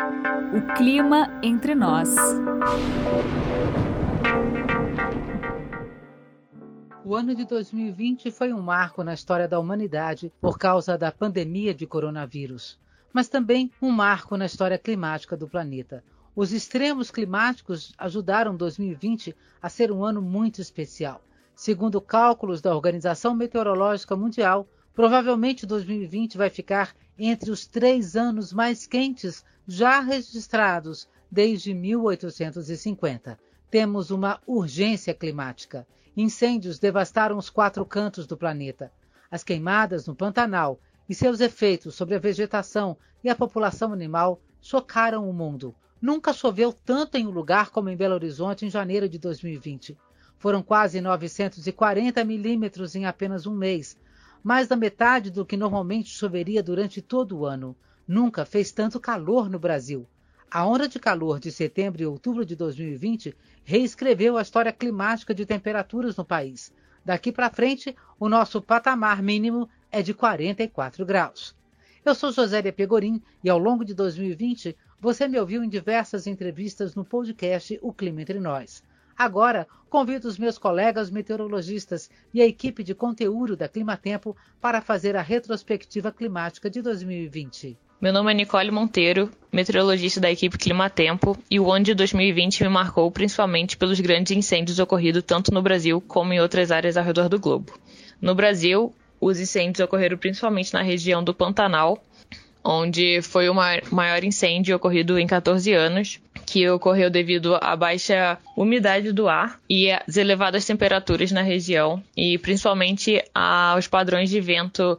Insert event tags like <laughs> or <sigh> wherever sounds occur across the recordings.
O clima entre nós. O ano de 2020 foi um marco na história da humanidade por causa da pandemia de coronavírus, mas também um marco na história climática do planeta. Os extremos climáticos ajudaram 2020 a ser um ano muito especial. Segundo cálculos da Organização Meteorológica Mundial, provavelmente 2020 vai ficar entre os três anos mais quentes já registrados desde 1850. Temos uma urgência climática. Incêndios devastaram os quatro cantos do planeta. As queimadas no Pantanal e seus efeitos sobre a vegetação e a população animal chocaram o mundo. Nunca choveu tanto em um lugar como em Belo Horizonte em janeiro de 2020. Foram quase 940 milímetros em apenas um mês, mais da metade do que normalmente choveria durante todo o ano. Nunca fez tanto calor no Brasil. A onda de calor de setembro e outubro de 2020 reescreveu a história climática de temperaturas no país. Daqui para frente, o nosso patamar mínimo é de 44 graus. Eu sou Josélia Pegorim e ao longo de 2020 você me ouviu em diversas entrevistas no podcast O Clima Entre Nós. Agora, convido os meus colegas meteorologistas e a equipe de conteúdo da Climatempo para fazer a retrospectiva climática de 2020. Meu nome é Nicole Monteiro, meteorologista da equipe Climatempo, e o ano de 2020 me marcou principalmente pelos grandes incêndios ocorridos tanto no Brasil como em outras áreas ao redor do globo. No Brasil, os incêndios ocorreram principalmente na região do Pantanal, onde foi o maior incêndio ocorrido em 14 anos, que ocorreu devido à baixa umidade do ar e às elevadas temperaturas na região, e principalmente aos padrões de vento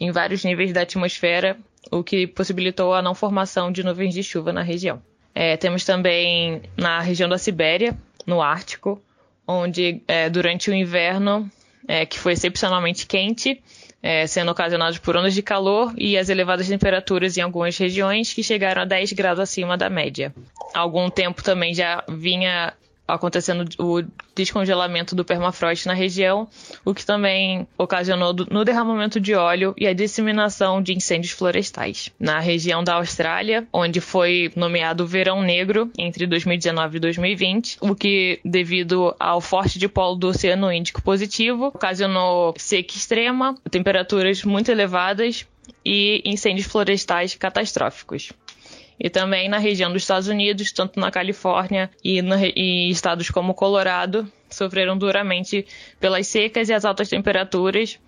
em vários níveis da atmosfera, o que possibilitou a não formação de nuvens de chuva na região. É, temos também na região da Sibéria, no Ártico, onde é, durante o inverno, é, que foi excepcionalmente quente, é, sendo ocasionados por ondas de calor e as elevadas temperaturas em algumas regiões que chegaram a 10 graus acima da média. Há algum tempo também já vinha acontecendo o descongelamento do permafrost na região, o que também ocasionou no derramamento de óleo e a disseminação de incêndios florestais. Na região da Austrália, onde foi nomeado Verão Negro entre 2019 e 2020, o que, devido ao forte dipolo do Oceano Índico positivo, ocasionou seca extrema, temperaturas muito elevadas e incêndios florestais catastróficos e também na região dos Estados Unidos, tanto na Califórnia e, no, e estados como Colorado, sofreram duramente pelas secas e as altas temperaturas,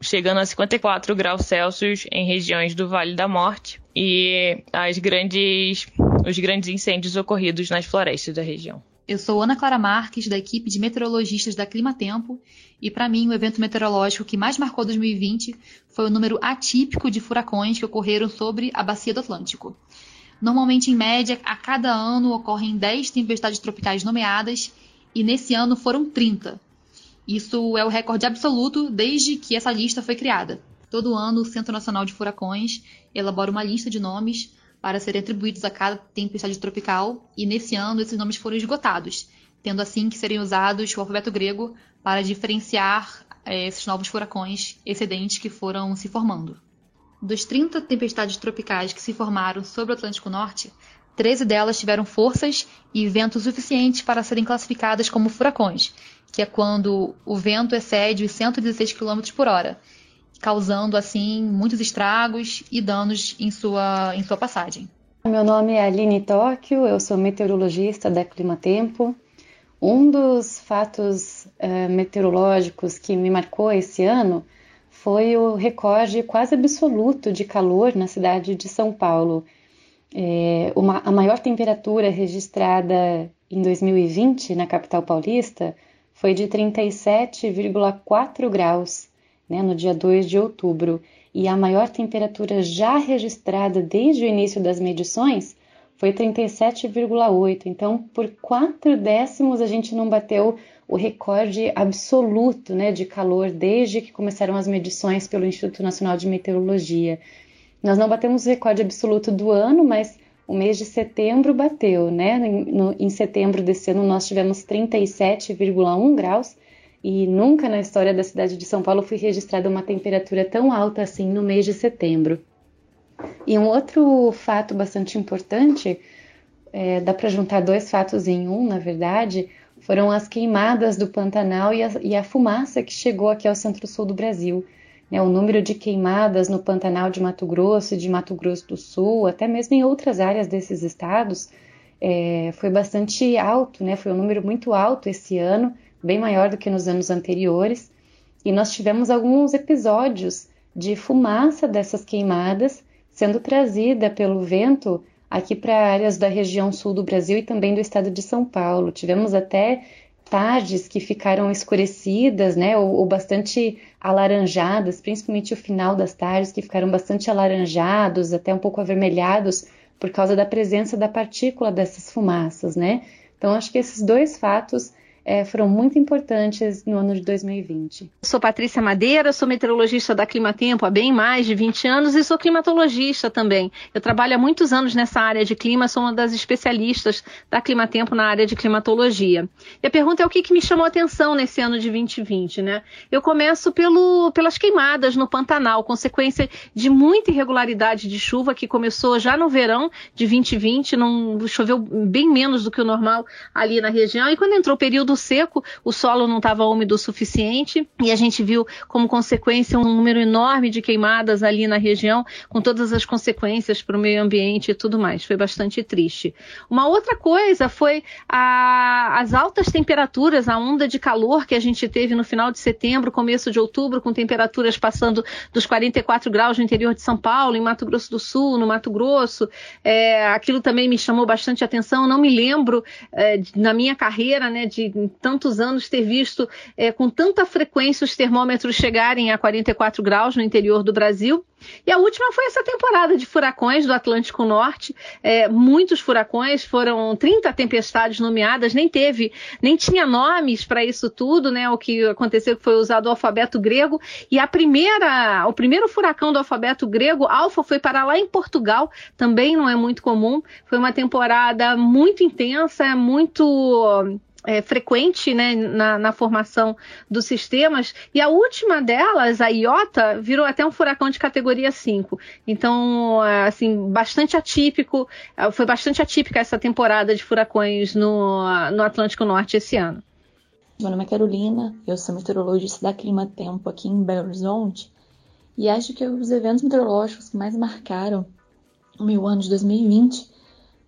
chegando a 54 graus Celsius em regiões do Vale da Morte e as grandes, os grandes incêndios ocorridos nas florestas da região. Eu sou Ana Clara Marques, da equipe de meteorologistas da Climatempo, e para mim o evento meteorológico que mais marcou 2020 foi o número atípico de furacões que ocorreram sobre a bacia do Atlântico. Normalmente, em média, a cada ano ocorrem 10 tempestades tropicais nomeadas e nesse ano foram 30. Isso é o recorde absoluto desde que essa lista foi criada. Todo ano, o Centro Nacional de Furacões elabora uma lista de nomes para serem atribuídos a cada tempestade tropical, e nesse ano esses nomes foram esgotados, tendo assim que serem usados o alfabeto grego para diferenciar é, esses novos furacões excedentes que foram se formando. Dos 30 tempestades tropicais que se formaram sobre o Atlântico Norte, 13 delas tiveram forças e vento suficientes para serem classificadas como furacões, que é quando o vento excede os 116 km por hora, causando assim muitos estragos e danos em sua, em sua passagem. Meu nome é Aline Tóquio, eu sou meteorologista da Climatempo. Um dos fatos uh, meteorológicos que me marcou esse ano foi o recorde quase absoluto de calor na cidade de São Paulo. É, uma, a maior temperatura registrada em 2020 na capital paulista foi de 37,4 graus né, no dia 2 de outubro. E a maior temperatura já registrada desde o início das medições foi 37,8. Então, por quatro décimos, a gente não bateu o recorde absoluto né, de calor desde que começaram as medições pelo Instituto Nacional de Meteorologia. Nós não batemos o recorde absoluto do ano, mas o mês de setembro bateu, né? No, em setembro desse ano nós tivemos 37,1 graus e nunca na história da cidade de São Paulo foi registrada uma temperatura tão alta assim no mês de setembro. E um outro fato bastante importante, é, dá para juntar dois fatos em um, na verdade, foram as queimadas do Pantanal e a, e a fumaça que chegou aqui ao centro-sul do Brasil. Né, o número de queimadas no Pantanal de Mato Grosso e de Mato Grosso do Sul, até mesmo em outras áreas desses estados, é, foi bastante alto, né? Foi um número muito alto esse ano, bem maior do que nos anos anteriores. E nós tivemos alguns episódios de fumaça dessas queimadas sendo trazida pelo vento aqui para áreas da região sul do Brasil e também do estado de São Paulo. Tivemos até tardes que ficaram escurecidas, né, ou, ou, bastante alaranjadas, principalmente o final das tardes que ficaram bastante alaranjados, até um pouco avermelhados por causa da presença da partícula dessas fumaças, né? Então acho que esses dois fatos é, foram muito importantes no ano de 2020. Sou Patrícia Madeira, sou meteorologista da Climatempo há bem mais de 20 anos e sou climatologista também. Eu trabalho há muitos anos nessa área de clima, sou uma das especialistas da Climatempo na área de climatologia. E a pergunta é o que, que me chamou a atenção nesse ano de 2020, né? Eu começo pelo, pelas queimadas no Pantanal, consequência de muita irregularidade de chuva que começou já no verão de 2020, não choveu bem menos do que o normal ali na região, e quando entrou o período seco, o solo não estava úmido o suficiente e a gente viu como consequência um número enorme de queimadas ali na região, com todas as consequências para o meio ambiente e tudo mais. Foi bastante triste. Uma outra coisa foi a, as altas temperaturas, a onda de calor que a gente teve no final de setembro, começo de outubro, com temperaturas passando dos 44 graus no interior de São Paulo, em Mato Grosso do Sul, no Mato Grosso. É, aquilo também me chamou bastante atenção. Não me lembro é, na minha carreira, né, de em tantos anos ter visto é, com tanta frequência os termômetros chegarem a 44 graus no interior do Brasil. E a última foi essa temporada de furacões do Atlântico Norte. É, muitos furacões, foram 30 tempestades nomeadas, nem teve, nem tinha nomes para isso tudo, né? O que aconteceu foi usado o alfabeto grego. E a primeira, o primeiro furacão do alfabeto grego, Alfa, foi para lá em Portugal, também não é muito comum. Foi uma temporada muito intensa, muito é, frequente né, na, na, formação dos sistemas, e a última delas, a Iota, virou até um furacão de categoria 5. Então, assim, bastante atípico, é, foi bastante atípica essa temporada de furacões no, no Atlântico Norte esse ano. Meu nome é Carolina, eu sou meteorologista da Clima Tempo aqui em Belo Horizonte, e acho que os eventos meteorológicos que mais marcaram o meu ano de 2020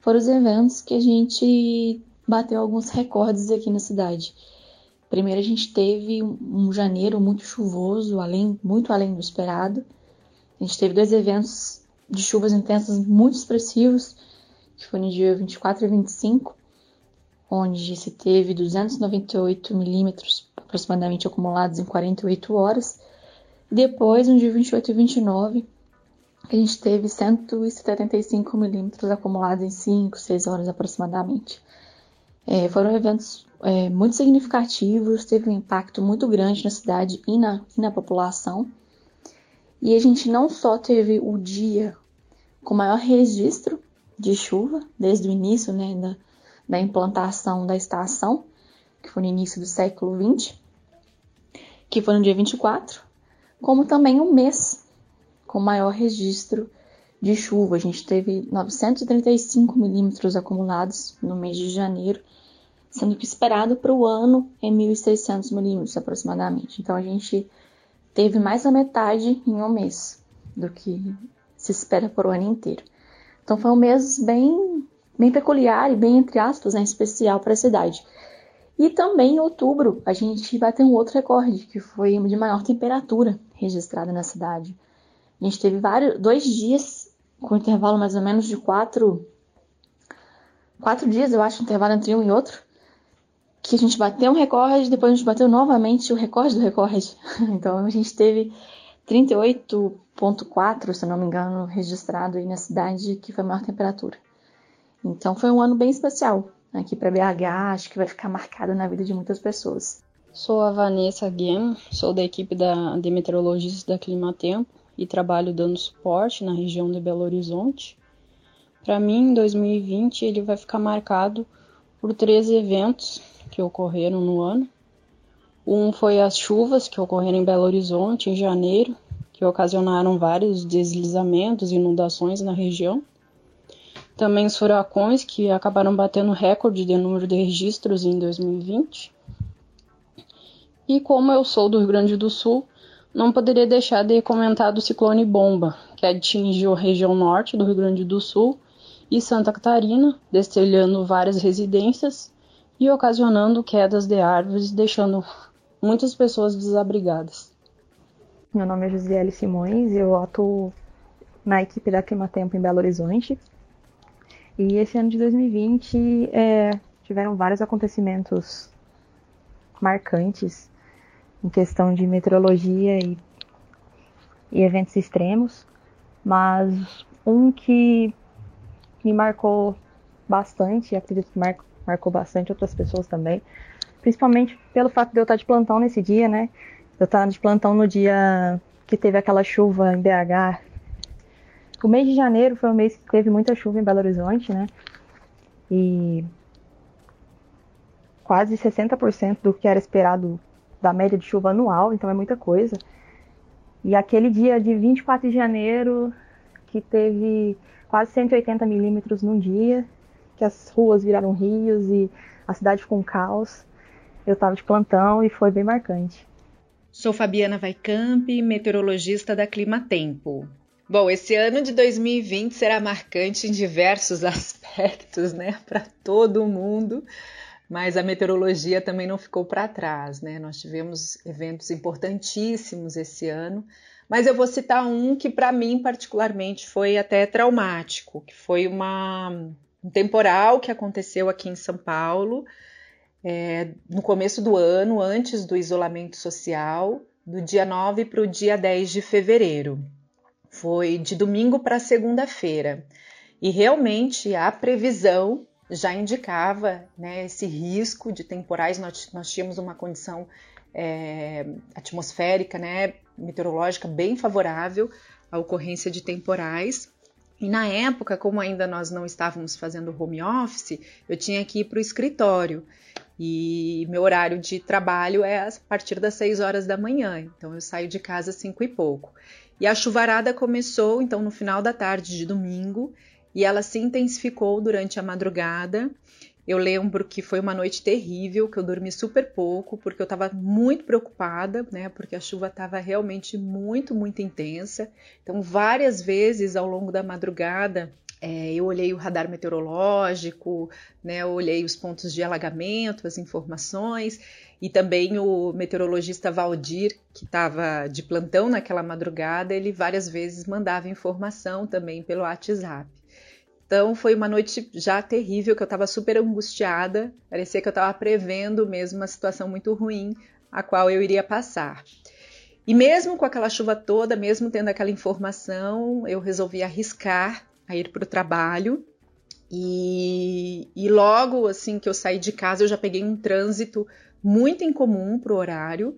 foram os eventos que a gente bateu alguns recordes aqui na cidade. Primeiro a gente teve um janeiro muito chuvoso, além, muito além do esperado. A gente teve dois eventos de chuvas intensas muito expressivos, que foi no dia 24 e 25, onde se teve 298 milímetros aproximadamente acumulados em 48 horas. Depois, no dia 28 e 29, a gente teve 175 milímetros acumulados em 5, 6 horas aproximadamente. É, foram eventos é, muito significativos, teve um impacto muito grande na cidade e na, e na população. E a gente não só teve o dia com maior registro de chuva, desde o início né, da, da implantação da estação, que foi no início do século XX, que foi no dia 24, como também um mês com maior registro de chuva. A gente teve 935 milímetros acumulados no mês de janeiro, sendo que esperado para o ano é 1.600 milímetros aproximadamente. Então a gente teve mais da metade em um mês do que se espera para o ano inteiro. Então foi um mês bem, bem peculiar e bem, entre aspas, né, especial para a cidade. E também em outubro a gente bateu um outro recorde, que foi de maior temperatura registrada na cidade. A gente teve vários, dois dias com intervalo mais ou menos de quatro, quatro dias, eu acho, intervalo entre um e outro, que a gente bateu um recorde, depois a gente bateu novamente o recorde do recorde. <laughs> Então a gente teve 38.4, se não me engano, registrado aí na cidade, que foi a maior temperatura. Então foi um ano bem especial aqui para BH, acho que vai ficar marcado na vida de muitas pessoas. Sou a Vanessa Guem, sou da equipe da, de meteorologistas da Climatempo e trabalho dando suporte na região de Belo Horizonte. Para mim, 2020 ele vai ficar marcado por três eventos que ocorreram no ano. Um foi as chuvas que ocorreram em Belo Horizonte em janeiro, que ocasionaram vários deslizamentos e inundações na região. Também os furacões, que acabaram batendo recorde de número de registros em 2020. E como eu sou do Rio Grande do Sul, não poderia deixar de comentar do ciclone Bomba, que atingiu a região norte do Rio Grande do Sul e Santa Catarina, destelhando várias residências e ocasionando quedas de árvores, deixando muitas pessoas desabrigadas. Meu nome é Josiele Simões eu atuo na equipe da Climatempo em Belo Horizonte. E esse ano de 2020 é, tiveram vários acontecimentos marcantes em questão de meteorologia e, e eventos extremos, mas um que me marcou bastante, acredito que mar, marcou bastante outras pessoas também, principalmente pelo fato de eu estar de plantão nesse dia, né? Eu estava de plantão no dia que teve aquela chuva em BH. O mês de janeiro foi um mês que teve muita chuva em Belo Horizonte, né? E quase 60% do que era esperado da média de chuva anual, então é muita coisa. E aquele dia de 24 de janeiro, que teve quase 180 milímetros num dia, que as ruas viraram rios e a cidade ficou um caos. Eu estava de plantão e foi bem marcante. Sou Fabiana Vaicamp, meteorologista da Clima Tempo. Bom, esse ano de 2020 será marcante em diversos <laughs> aspectos, né, para todo mundo, mas a meteorologia também não ficou para trás, né? Nós tivemos eventos importantíssimos esse ano, mas eu vou citar um que para mim particularmente foi até traumático, que foi uma, um temporal que aconteceu aqui em São Paulo é, no começo do ano, antes do isolamento social, do dia 9 para o dia 10 de fevereiro. Foi de domingo para segunda-feira. E realmente a previsão já indicava né, esse risco de temporais. Nós, nós tínhamos uma condição é, atmosférica, né, meteorológica bem favorável à ocorrência de temporais. E na época, como ainda nós não estávamos fazendo home office, eu tinha que ir para o escritório. E meu horário de trabalho é a partir das 6 horas da manhã, então eu saio de casa às 5 e pouco. E a chuvarada começou então no final da tarde de domingo e ela se intensificou durante a madrugada. Eu lembro que foi uma noite terrível, que eu dormi super pouco, porque eu estava muito preocupada, né? Porque a chuva estava realmente muito, muito intensa. Então, várias vezes ao longo da madrugada, é, eu olhei o radar meteorológico, né, eu olhei os pontos de alagamento, as informações, e também o meteorologista Valdir, que estava de plantão naquela madrugada, ele várias vezes mandava informação também pelo WhatsApp. Então foi uma noite já terrível, que eu estava super angustiada, parecia que eu estava prevendo mesmo uma situação muito ruim a qual eu iria passar. E mesmo com aquela chuva toda, mesmo tendo aquela informação, eu resolvi arriscar a ir para o trabalho. E, e, logo assim que eu saí de casa, eu já peguei um trânsito muito incomum para o horário.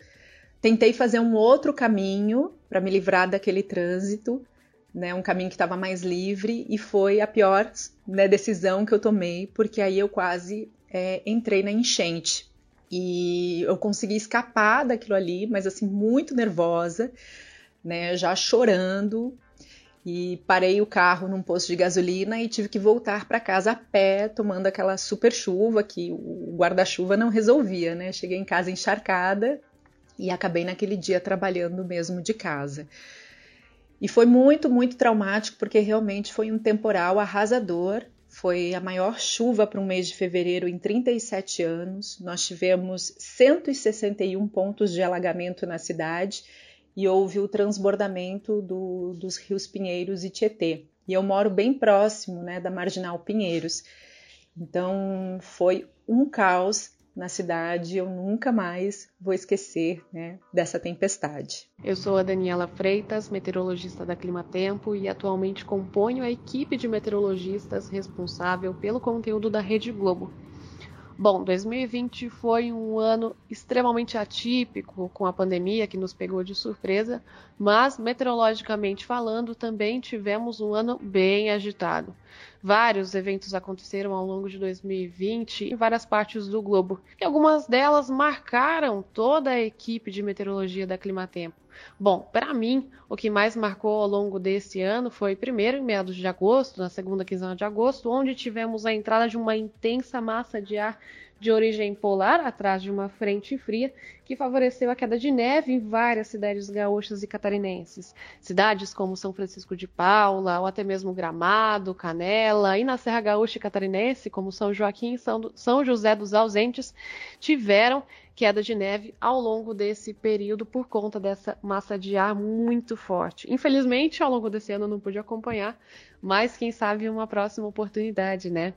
Tentei fazer um outro caminho para me livrar daquele trânsito, né, um caminho que estava mais livre, e foi a pior né, decisão que eu tomei, porque aí eu quase é, entrei na enchente. E eu consegui escapar daquilo ali, mas assim, muito nervosa, né, já chorando, e parei o carro num posto de gasolina e tive que voltar para casa a pé, tomando aquela super chuva que o guarda-chuva não resolvia, né? Cheguei em casa encharcada e acabei naquele dia trabalhando mesmo de casa. E foi muito, muito traumático porque realmente foi um temporal arrasador. Foi a maior chuva para um mês de fevereiro em 37 anos. Nós tivemos 161 pontos de alagamento na cidade e houve o transbordamento do, dos rios Pinheiros e Tietê. E eu moro bem próximo né, da Marginal Pinheiros. Então foi um caos na cidade, eu nunca mais vou esquecer né, dessa tempestade. Eu sou a Daniela Freitas, meteorologista da Climatempo e atualmente componho a equipe de meteorologistas responsável pelo conteúdo da Rede Globo. Bom, 2020 foi um ano extremamente atípico com a pandemia que nos pegou de surpresa, mas meteorologicamente falando também tivemos um ano bem agitado. Vários eventos aconteceram ao longo de 2020 em várias partes do globo, e algumas delas marcaram toda a equipe de meteorologia da Climatempo. Bom, para mim, o que mais marcou ao longo desse ano foi, primeiro, em meados de agosto, na segunda quinzena de agosto, onde tivemos a entrada de uma intensa massa de ar de origem polar, atrás de uma frente fria, que favoreceu a queda de neve em várias cidades gaúchas e catarinenses. Cidades como São Francisco de Paula, ou até mesmo Gramado, Canela, e na Serra Gaúcha e Catarinense, como São Joaquim e São José dos Ausentes, tiveram queda de neve ao longo desse período por conta dessa massa de ar muito forte. Infelizmente, ao longo desse ano não pude acompanhar, mas quem sabe uma próxima oportunidade, né?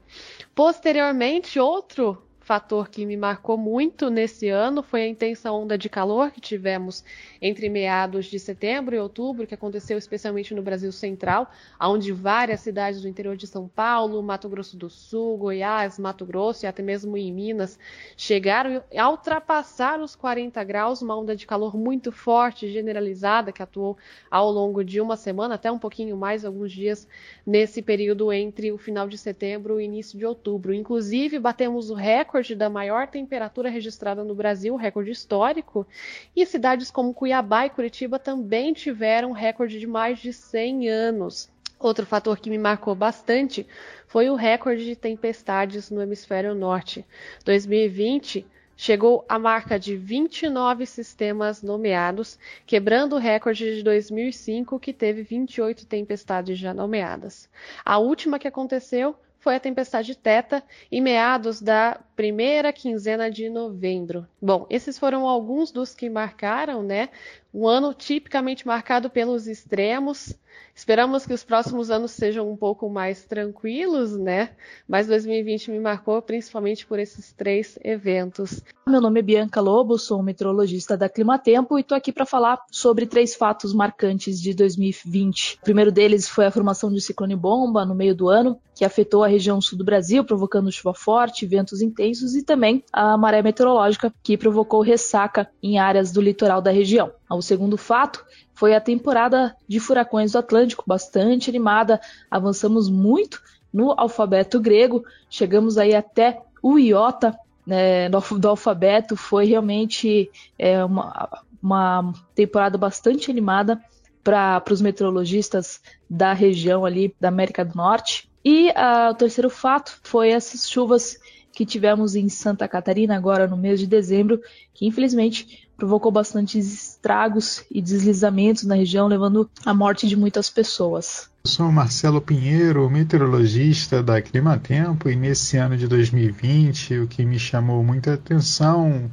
Posteriormente, outro fator que me marcou muito nesse ano foi a intensa onda de calor que tivemos entre meados de setembro e outubro, que aconteceu especialmente no Brasil Central, onde várias cidades do interior de São Paulo, Mato Grosso do Sul, Goiás, Mato Grosso e até mesmo em Minas chegaram a ultrapassar os 40 graus, uma onda de calor muito forte, generalizada, que atuou ao longo de uma semana, até um pouquinho mais, alguns dias, nesse período entre o final de setembro e início de outubro. Inclusive, batemos o recorde recorde da maior temperatura registrada no Brasil, recorde histórico, e cidades como Cuiabá e Curitiba também tiveram recorde de mais de 100 anos. Outro fator que me marcou bastante foi o recorde de tempestades no hemisfério norte. 2020 chegou à marca de 29 sistemas nomeados, quebrando o recorde de 2005, que teve 28 tempestades já nomeadas. A última que aconteceu foi a tempestade Teta, em meados da primeira quinzena de novembro. Bom, esses foram alguns dos que marcaram, né? Um ano tipicamente marcado pelos extremos, Esperamos que os próximos anos sejam um pouco mais tranquilos, né? Mas 2020 me marcou principalmente por esses três eventos. Meu nome é Bianca Lobo, sou meteorologista da Climatempo e estou aqui para falar sobre três fatos marcantes de 2020. O primeiro deles foi a formação de ciclone bomba no meio do ano, que afetou a região sul do Brasil, provocando chuva forte, ventos intensos e também a maré meteorológica, que provocou ressaca em áreas do litoral da região. O segundo fato foi a temporada de furacões do Atlântico, bastante animada. Avançamos muito no alfabeto grego, chegamos aí até o iota né, do, do, alfabeto. Foi realmente é, uma, uma temporada bastante animada para os meteorologistas da região ali da América do Norte. E uh, o terceiro fato foi essas chuvas que tivemos em Santa Catarina agora no mês de dezembro, que infelizmente provocou bastantes estragos e deslizamentos na região, levando à morte de muitas pessoas. Sou Marcelo Pinheiro, meteorologista da Climatempo, e nesse ano de 2020 o que me chamou muita atenção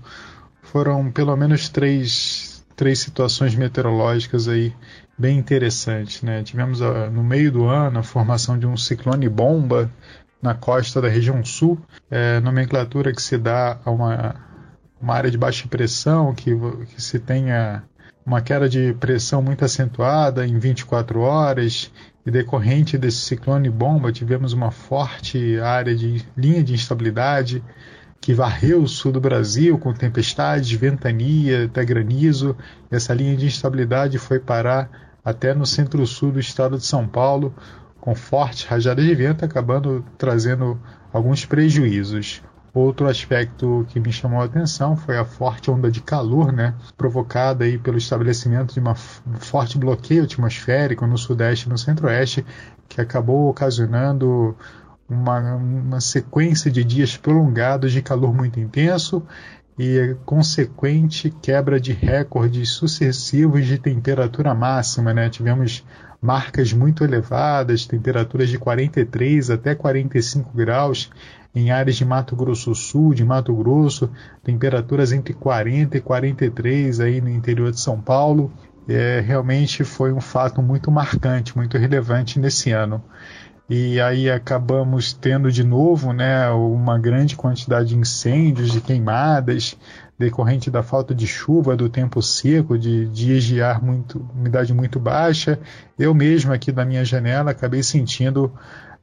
foram pelo menos três, três situações meteorológicas aí bem interessantes. Né? Tivemos ah, no meio do ano a formação de um ciclone bomba na costa da região sul, é, nomenclatura que se dá a uma uma área de baixa pressão, que, que se tenha uma queda de pressão muito acentuada em 24 horas, e decorrente desse ciclone bomba, tivemos uma forte área de linha de instabilidade que varreu o sul do Brasil com tempestades, ventania, até granizo. Essa linha de instabilidade foi parar até no centro-sul do estado de São Paulo, com fortes rajadas de vento, acabando trazendo alguns prejuízos. Outro aspecto que me chamou a atenção foi a forte onda de calor, né, provocada aí pelo estabelecimento de um forte bloqueio atmosférico no sudeste e no centro-oeste, que acabou ocasionando uma, uma sequência de dias prolongados de calor muito intenso e consequente quebra de recordes sucessivos de temperatura máxima. Né? Tivemos marcas muito elevadas, temperaturas de 43 até 45 graus em áreas de Mato Grosso Sul, de Mato Grosso, temperaturas entre 40 e 43 aí no interior de São Paulo. É, realmente foi um fato muito marcante, muito relevante nesse ano. E aí acabamos tendo de novo né, uma grande quantidade de incêndios, de queimadas, decorrente da falta de chuva, do tempo seco, de de muito, umidade muito baixa. Eu mesmo aqui da minha janela acabei sentindo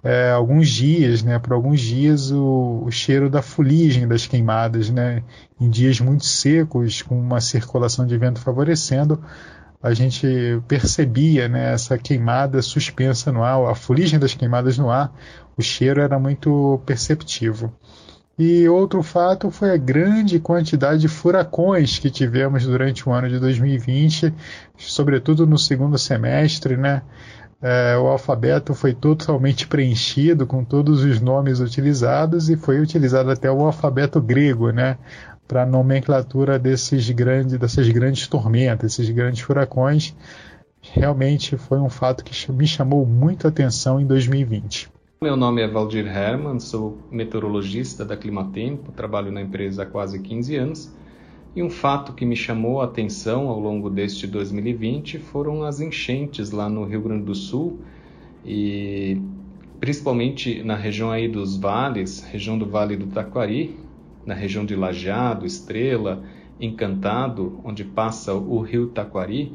é, alguns dias, né, por alguns dias, o, o, cheiro da fuligem das queimadas, né, em dias muito secos, com uma circulação de vento favorecendo, a gente percebia né, essa queimada suspensa no ar, a fuligem das queimadas no ar, o cheiro era muito perceptivo. E outro fato foi a grande quantidade de furacões que tivemos durante o ano de 2020, sobretudo no segundo semestre, né? É, o alfabeto foi totalmente preenchido com todos os nomes utilizados e foi utilizado até o alfabeto grego, né? Para a nomenclatura desses grandes, dessas grandes tormentas, esses grandes furacões. Realmente foi um fato que me chamou muito a atenção em 2020. Meu nome é Valdir Herman, sou meteorologista da Climatempo, trabalho na empresa há quase 15 anos. E um fato que me chamou a atenção ao longo deste 2020 foram as enchentes lá no Rio Grande do Sul e principalmente na região aí dos vales, região do Vale do Taquari, na região de Lajeado, Estrela, Encantado, onde passa o Rio Taquari.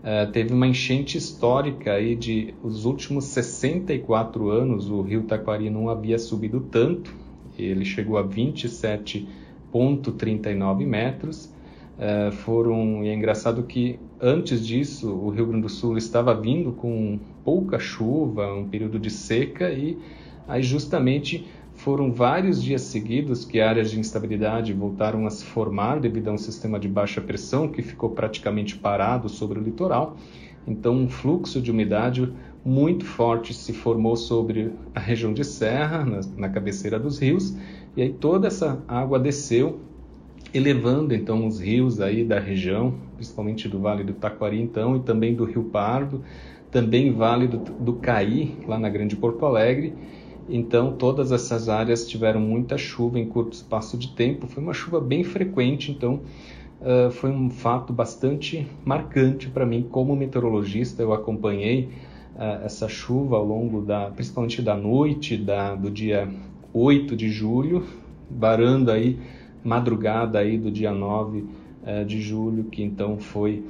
Uh, teve uma enchente histórica aí de os últimos 64 anos o rio Taquari não havia subido tanto. Ele chegou a 27,39 metros. Uh, foram e é engraçado que antes disso o Rio Grande do Sul estava vindo com pouca chuva um período de seca e aí justamente foram vários dias seguidos que áreas de instabilidade voltaram a se formar devido a um sistema de baixa pressão que ficou praticamente parado sobre o litoral. Então, um fluxo de umidade muito forte se formou sobre a região de serra, na, na cabeceira dos rios, e aí toda essa água desceu, elevando então os rios aí da região, principalmente do Vale do Taquari, então, e também do Rio Pardo, também Vale do, do Caí, lá na Grande Porto Alegre, então, todas essas áreas tiveram muita chuva em curto espaço de tempo. Foi uma chuva bem frequente, então uh, foi um fato bastante marcante para mim como meteorologista. Eu acompanhei uh, essa chuva ao longo da, principalmente da noite da, do dia 8 de julho, varando aí madrugada aí do dia 9 uh, eh, de julho, que então foi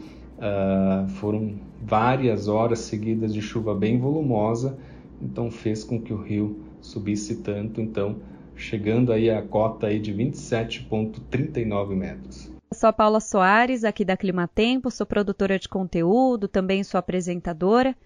foram várias horas seguidas de chuva bem volumosa, então fez com que o rio subisse tanto, então chegando aí a cota aí de 27,39 metros. sou a Paula Soares, aqui da Climatempo, sou produtora de conteúdo, também sou apresentadora.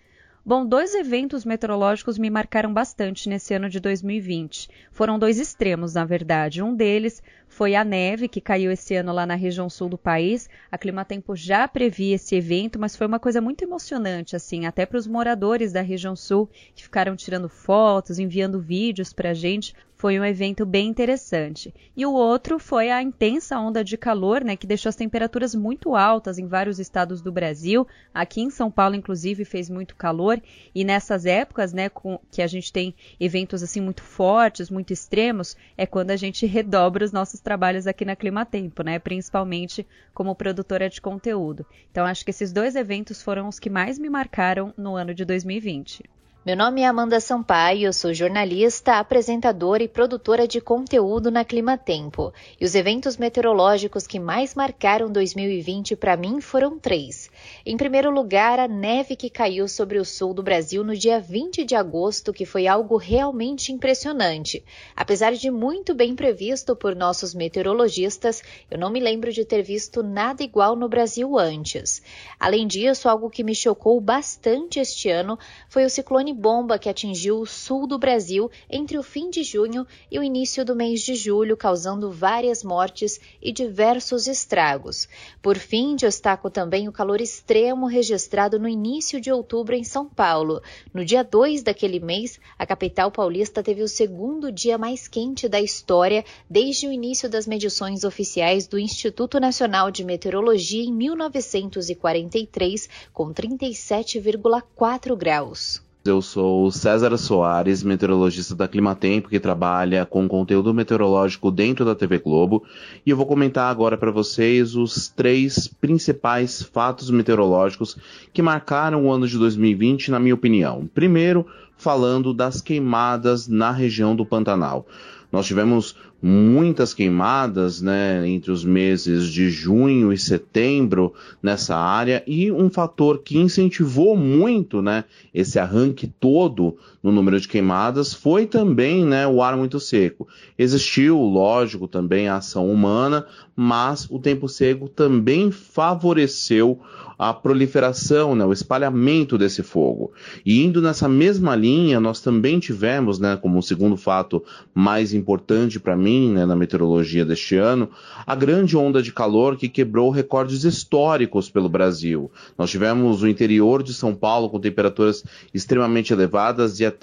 Bom, dois eventos meteorológicos me marcaram bastante nesse ano de 2020. Foram dois extremos, na verdade. Um deles foi a neve que caiu esse ano lá na região sul do país. A Climatempo já previa esse evento, mas foi uma coisa muito emocionante, assim, até para os moradores da região sul que ficaram tirando fotos, enviando vídeos para a gente foi um evento bem interessante. E o outro foi a intensa onda de calor, né, que deixou as temperaturas muito altas em vários estados do Brasil. Aqui em São Paulo, inclusive, fez muito calor. E nessas épocas, né, com, que a gente tem eventos assim muito fortes, muito extremos, é quando a gente redobra os nossos trabalhos aqui na Climatempo, né, principalmente como produtora de conteúdo. Então, acho que esses dois eventos foram os que mais me marcaram no ano de 2020. Meu nome é Amanda Sampaio, sou jornalista, apresentadora e produtora de conteúdo na Clima Tempo. E os eventos meteorológicos que mais marcaram 2020 para mim foram três. Em primeiro lugar, a neve que caiu sobre o sul do Brasil no dia 20 de agosto, que foi algo realmente impressionante. Apesar de muito bem previsto por nossos meteorologistas, eu não me lembro de ter visto nada igual no Brasil antes. Além disso, algo que me chocou bastante este ano foi o ciclone bomba que atingiu o sul do Brasil entre o fim de junho e o início do mês de julho, causando várias mortes e diversos estragos. Por fim, destaco também o calor extremo registrado no início de outubro em São Paulo. No dia 2 daquele mês, a capital paulista teve o segundo dia mais quente da história desde o início das medições oficiais do Instituto Nacional de Meteorologia em 1943, com 37,4 graus. Eu sou César Soares, meteorologista da Climatempo, que trabalha com conteúdo meteorológico dentro da TV Globo, e eu vou comentar agora para vocês os três principais fatos meteorológicos que marcaram o ano de 2020, na minha opinião. Primeiro, falando das queimadas na região do Pantanal. Nós tivemos muitas queimadas, né, entre os meses de junho e setembro nessa área e um fator que incentivou muito, né, esse arranque todo no número de queimadas foi também né, o ar muito seco. Existiu, lógico, também a ação humana, mas o tempo seco também favoreceu a proliferação, né, o espalhamento desse fogo. E indo nessa mesma linha, nós também tivemos, né, como segundo fato mais importante para mim, né, na meteorologia deste ano, a grande onda de calor que quebrou recordes históricos pelo Brasil. Nós tivemos o interior de São Paulo com temperaturas extremamente elevadas e até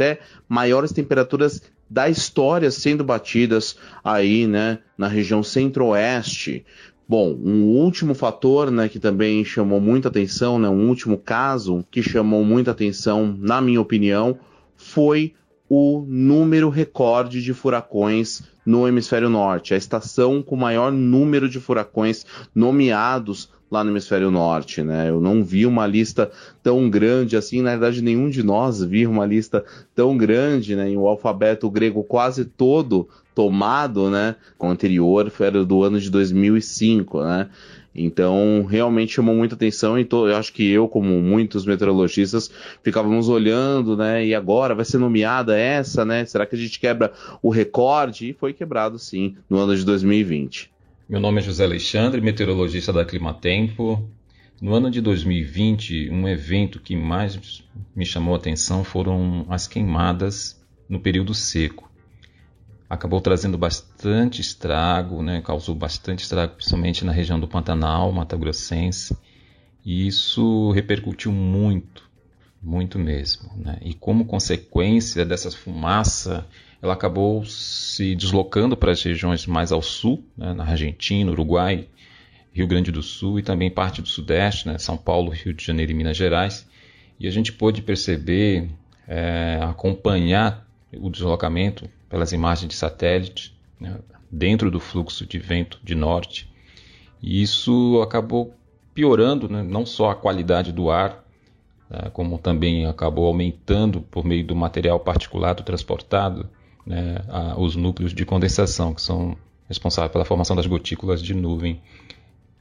maiores temperaturas da história sendo batidas aí, né, na região centro-oeste. Bom, um último fator, né, que também chamou muita atenção, né, um último caso que chamou muita atenção, na minha opinião, foi o número recorde de furacões no hemisfério norte, a estação com maior número de furacões nomeados lá no hemisfério norte, né? Eu não vi uma lista tão grande assim, na verdade nenhum de nós viu uma lista tão grande, né? Em o alfabeto grego quase todo tomado, né, o anterior, era do ano de 2005, né? Então, realmente chamou muita atenção e eu acho que eu, como muitos meteorologistas, ficávamos olhando, né? E agora vai ser nomeada essa, né? Será que a gente quebra o recorde? E foi quebrado, sim, no ano de 2020. Meu nome é José Alexandre, meteorologista da Climatempo. No ano de 2020, um evento que mais me chamou a atenção foram as queimadas no período seco. Acabou trazendo bastante estrago, né, causou bastante estrago, principalmente na região do Pantanal, Mato Grossense, e isso repercutiu muito, muito mesmo. Né? E como consequência dessa fumaça, ela acabou se deslocando para as regiões mais ao sul, né, na Argentina, Uruguai, Rio Grande do Sul e também parte do Sudeste, né, São Paulo, Rio de Janeiro e Minas Gerais. E a gente pôde perceber, é, acompanhar o deslocamento pelas imagens de satélite né, dentro do fluxo de vento de norte. E isso acabou piorando né, não só a qualidade do ar, né, como também acabou aumentando por meio do material particulado transportado né, a, os núcleos de condensação, que são responsáveis pela formação das gotículas de nuvem.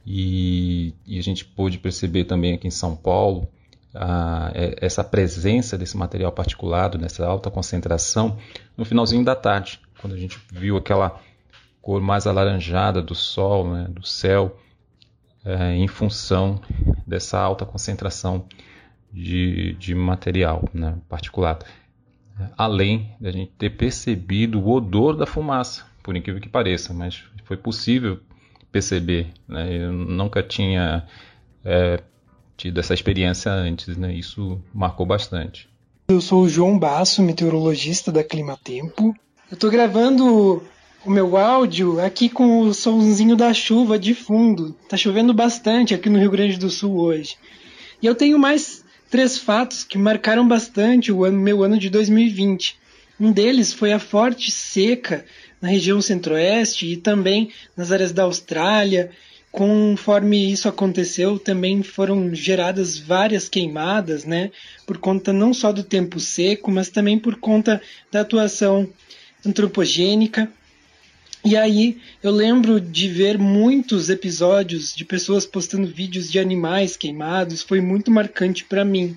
E, e a gente pôde perceber também aqui em São Paulo a, é, essa presença desse material particulado, nessa alta concentração, no finalzinho da tarde, quando a gente viu aquela cor mais alaranjada do sol, né, do céu, é, em função dessa alta concentração de, de material né, particulado. Além de a gente ter percebido o odor da fumaça, por incrível que pareça, mas foi possível perceber. Né? Eu nunca tinha é, tido essa experiência antes, né? Isso marcou bastante. Eu sou o João Basso, meteorologista da Climatempo. Eu estou gravando o meu áudio aqui com o somzinho da chuva de fundo. Tá chovendo bastante aqui no Rio Grande do Sul hoje. E eu tenho mais três fatos que marcaram bastante o ano, meu ano de 2020. Um deles foi a forte seca na região centro-oeste e também nas áreas da Austrália Conforme isso aconteceu, também foram geradas várias queimadas, né? Por conta não só do tempo seco, mas também por conta da atuação antropogênica. E aí eu lembro de ver muitos episódios de pessoas postando vídeos de animais queimados, foi muito marcante para mim.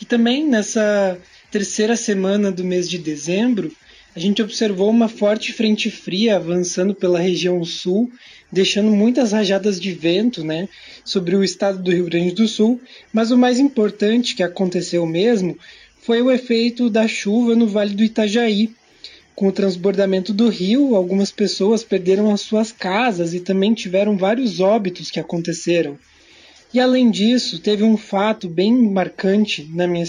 E também nessa terceira semana do mês de dezembro, a gente observou uma forte frente fria avançando pela região sul deixando muitas rajadas de vento né, sobre o estado do Rio Grande do Sul, mas o mais importante que aconteceu mesmo foi o efeito da chuva no Vale do Itajaí. Com o transbordamento do rio, algumas pessoas perderam as suas casas e também tiveram vários óbitos que aconteceram. E além disso, teve um fato bem marcante na minha,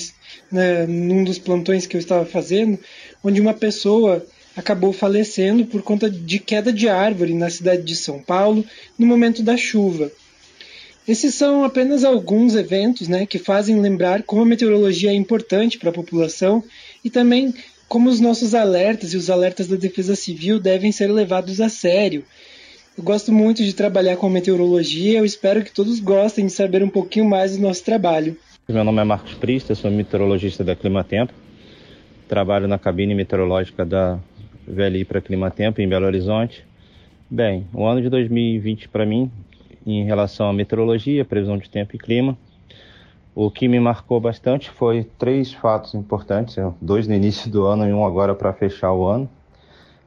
na, num dos plantões que eu estava fazendo, onde uma pessoa acabou falecendo por conta de queda de árvore na cidade de São Paulo no momento da chuva. Esses são apenas alguns eventos né, que fazem lembrar como a meteorologia é importante para a população e também como os nossos alertas e os alertas da Defesa Civil devem ser levados a sério. Eu gosto muito de trabalhar com meteorologia, eu espero que todos gostem de saber um pouquinho mais do nosso trabalho. Meu nome é Marcos Prista, sou meteorologista da Climatempo. Trabalho na cabine meteorológica da VLI para Clima Tempo em Belo Horizonte. Bem, o ano de 2020 para mim, em relação à meteorologia, previsão de tempo e clima, O que me marcou bastante foi três fatos importantes, dois no início do ano e um agora para fechar o ano.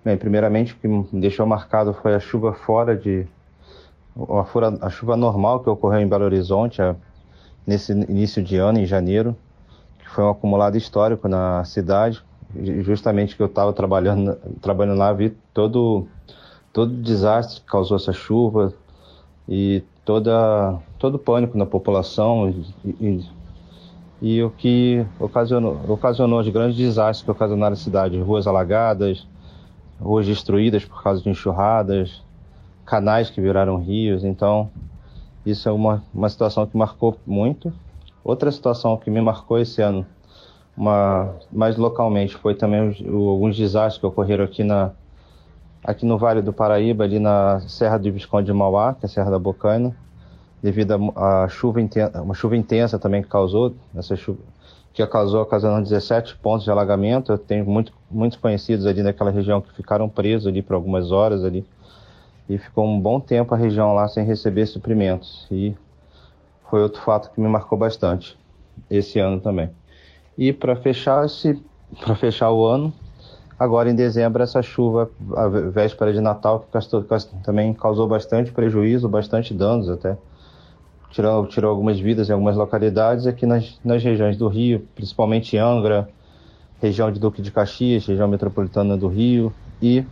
Bem, primeiramente, o que me deixou marcado foi a chuva fora de. A, fura, a chuva normal que ocorreu em Belo Horizonte a, nesse início de ano, em janeiro, que foi um acumulado histórico na cidade. Justamente que eu estava trabalhando, trabalhando lá, vi todo, todo o desastre que causou essa chuva e toda, todo o pânico na população e, e, e o que ocasionou, ocasionou os grandes desastres que ocasionaram a cidade, ruas alagadas, ruas destruídas por causa de enxurradas, canais que viraram rios. Então, isso é uma, uma situação que marcou muito. Outra situação que me marcou esse ano, uma, mais localmente, foi também alguns desastres que ocorreram aqui na aqui no Vale do Paraíba, ali na Serra do Visconde de Mauá, que é a Serra da Bocaina, devido a, chuva intensa, uma chuva intensa também que causou essa chuva que causou ocasionando 17 pontos de alagamento. Eu tenho muito, muitos conhecidos ali naquela região que ficaram presos ali por algumas horas ali. E ficou um bom tempo a região lá sem receber suprimentos. E foi outro fato que me marcou bastante esse ano também. E para fechar esse para fechar o ano, agora em dezembro essa chuva a véspera de Natal que também causou bastante prejuízo, bastante danos até tirou, tirou algumas vidas em algumas localidades aqui nas, nas regiões do Rio, principalmente Angra, região de Duque de Caxias, região metropolitana do Rio e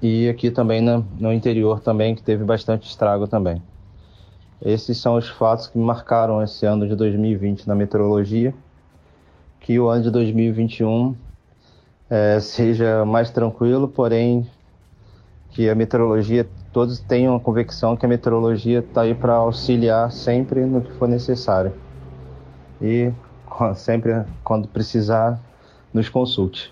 e aqui também no, no interior também que teve bastante estrago também. Esses são os fatos que marcaram esse ano de 2020 na meteorologia. Que o ano de 2021 é, seja mais tranquilo, porém que a meteorologia todos tenham a convicção que a meteorologia está aí para auxiliar sempre no que for necessário. E <laughs> sempre, quando precisar, nos consulte.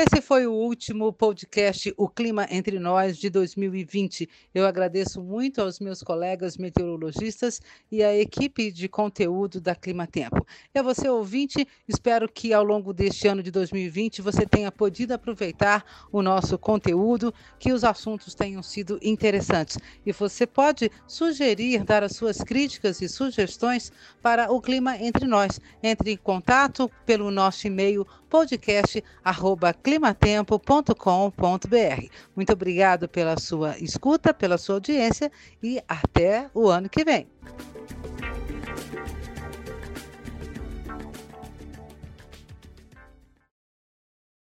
Esse foi o último podcast O Clima Entre Nós de 2020. Eu agradeço muito aos meus colegas meteorologistas e à equipe de conteúdo da Clima Tempo. A você, ouvinte, espero que ao longo deste ano de 2020 você tenha podido aproveitar o nosso conteúdo, que os assuntos tenham sido interessantes. E você pode sugerir, dar as suas críticas e sugestões para o Clima Entre Nós. Entre em contato pelo nosso e-mail climatempo.com.br. Muito obrigado pela sua escuta, pela sua audiência e até o ano que vem.